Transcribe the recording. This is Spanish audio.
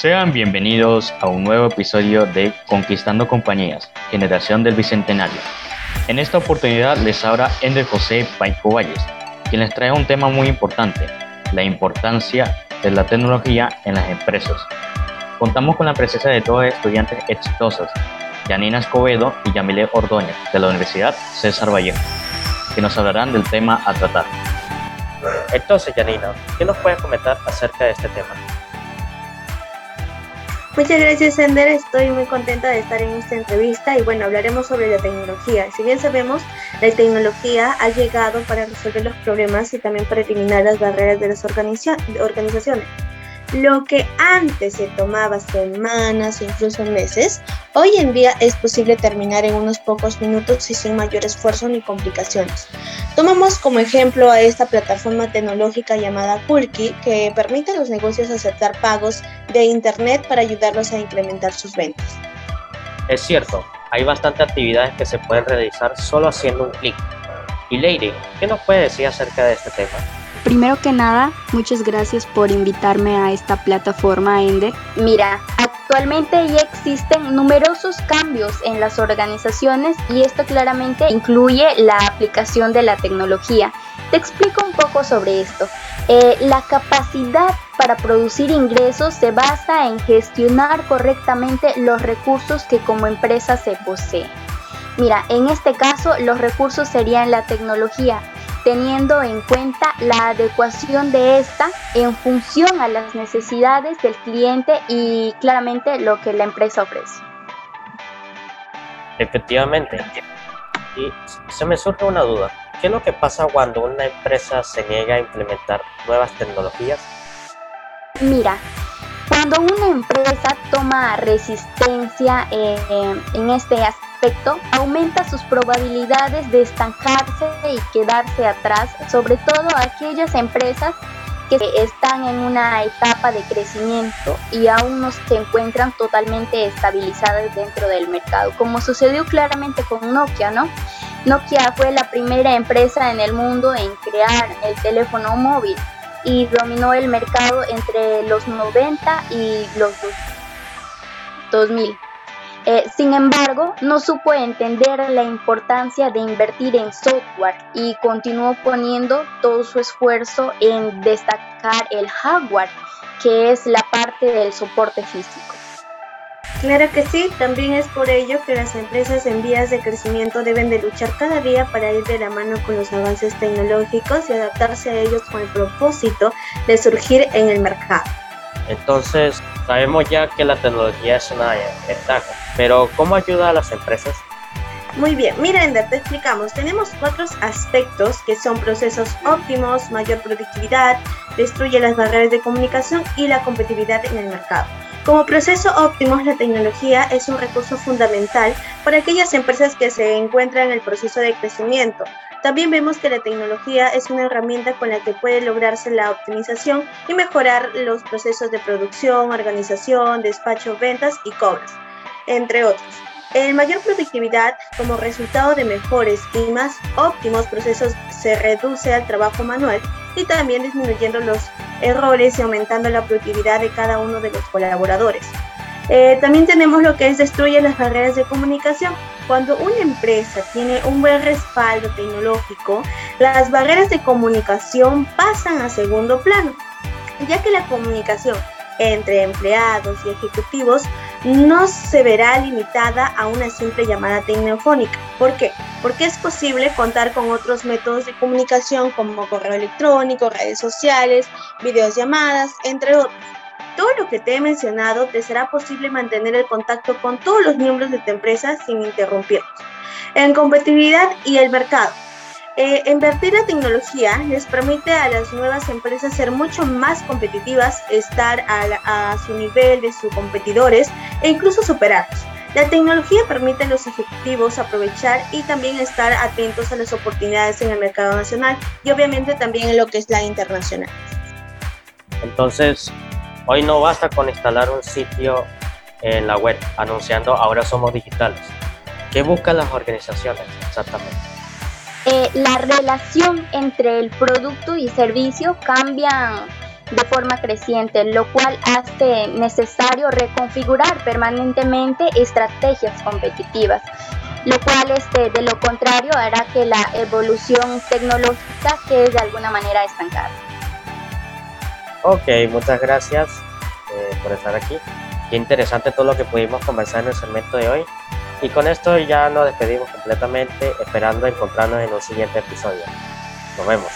Sean bienvenidos a un nuevo episodio de Conquistando Compañías, Generación del Bicentenario. En esta oportunidad les habla Ender José Paico Valles, quien les trae un tema muy importante, la importancia de la tecnología en las empresas. Contamos con la presencia de dos estudiantes exitosos, Janina Escobedo y Yamile Ordóñez, de la Universidad César Vallejo, que nos hablarán del tema a tratar. Entonces, Janina, ¿qué nos puedes comentar acerca de este tema? Muchas gracias, Sender. Estoy muy contenta de estar en esta entrevista y bueno, hablaremos sobre la tecnología. Si bien sabemos, la tecnología ha llegado para resolver los problemas y también para eliminar las barreras de las organizaciones. Lo que antes se tomaba semanas incluso meses, hoy en día es posible terminar en unos pocos minutos y sin mayor esfuerzo ni complicaciones. Tomamos como ejemplo a esta plataforma tecnológica llamada Pulki, que permite a los negocios aceptar pagos de Internet para ayudarlos a incrementar sus ventas. Es cierto, hay bastantes actividades que se pueden realizar solo haciendo un clic. Y Lady, ¿qué nos puede decir acerca de este tema? Primero que nada, muchas gracias por invitarme a esta plataforma Ender. Mira, actualmente ya existen numerosos cambios en las organizaciones y esto claramente incluye la aplicación de la tecnología. Te explico un poco sobre esto. Eh, la capacidad para producir ingresos se basa en gestionar correctamente los recursos que como empresa se poseen. Mira, en este caso los recursos serían la tecnología, teniendo en cuenta la adecuación de esta en función a las necesidades del cliente y claramente lo que la empresa ofrece. Efectivamente. Y se me surge una duda. ¿Qué es lo que pasa cuando una empresa se niega a implementar nuevas tecnologías? Mira, cuando una empresa toma resistencia eh, en este aspecto, aumenta sus probabilidades de estancarse y quedarse atrás, sobre todo aquellas empresas que están en una etapa de crecimiento y aún no se encuentran totalmente estabilizadas dentro del mercado, como sucedió claramente con Nokia, ¿no? Nokia fue la primera empresa en el mundo en crear el teléfono móvil y dominó el mercado entre los 90 y los 2000. Eh, sin embargo, no supo entender la importancia de invertir en software y continuó poniendo todo su esfuerzo en destacar el hardware, que es la parte del soporte físico. Claro que sí, también es por ello que las empresas en vías de crecimiento deben de luchar cada día para ir de la mano con los avances tecnológicos y adaptarse a ellos con el propósito de surgir en el mercado. Entonces, sabemos ya que la tecnología es una ventaja, pero ¿cómo ayuda a las empresas? Muy bien, mira Ender, te explicamos. Tenemos cuatro aspectos que son procesos óptimos, mayor productividad, destruye las barreras de comunicación y la competitividad en el mercado. Como proceso óptimo, la tecnología es un recurso fundamental para aquellas empresas que se encuentran en el proceso de crecimiento, también vemos que la tecnología es una herramienta con la que puede lograrse la optimización y mejorar los procesos de producción, organización, despacho, ventas y cobras, entre otros. En mayor productividad, como resultado de mejores y más óptimos procesos, se reduce al trabajo manual y también disminuyendo los errores y aumentando la productividad de cada uno de los colaboradores. Eh, también tenemos lo que es destruye las barreras de comunicación. Cuando una empresa tiene un buen respaldo tecnológico, las barreras de comunicación pasan a segundo plano, ya que la comunicación entre empleados y ejecutivos no se verá limitada a una simple llamada telefónica. ¿Por qué? Porque es posible contar con otros métodos de comunicación como correo electrónico, redes sociales, videollamadas, entre otros todo lo que te he mencionado, te será posible mantener el contacto con todos los miembros de tu empresa sin interrumpirlos. En competitividad y el mercado. Eh, invertir en tecnología les permite a las nuevas empresas ser mucho más competitivas, estar a, a su nivel de sus competidores e incluso superarlos. La tecnología permite a los ejecutivos aprovechar y también estar atentos a las oportunidades en el mercado nacional y obviamente también en lo que es la internacional. Entonces, Hoy no basta con instalar un sitio en la web anunciando ahora somos digitales. ¿Qué buscan las organizaciones exactamente? Eh, la relación entre el producto y servicio cambia de forma creciente, lo cual hace necesario reconfigurar permanentemente estrategias competitivas, lo cual este, de lo contrario hará que la evolución tecnológica quede de alguna manera estancada. Ok, muchas gracias eh, por estar aquí. Qué interesante todo lo que pudimos conversar en el segmento de hoy. Y con esto ya nos despedimos completamente, esperando encontrarnos en un siguiente episodio. Nos vemos.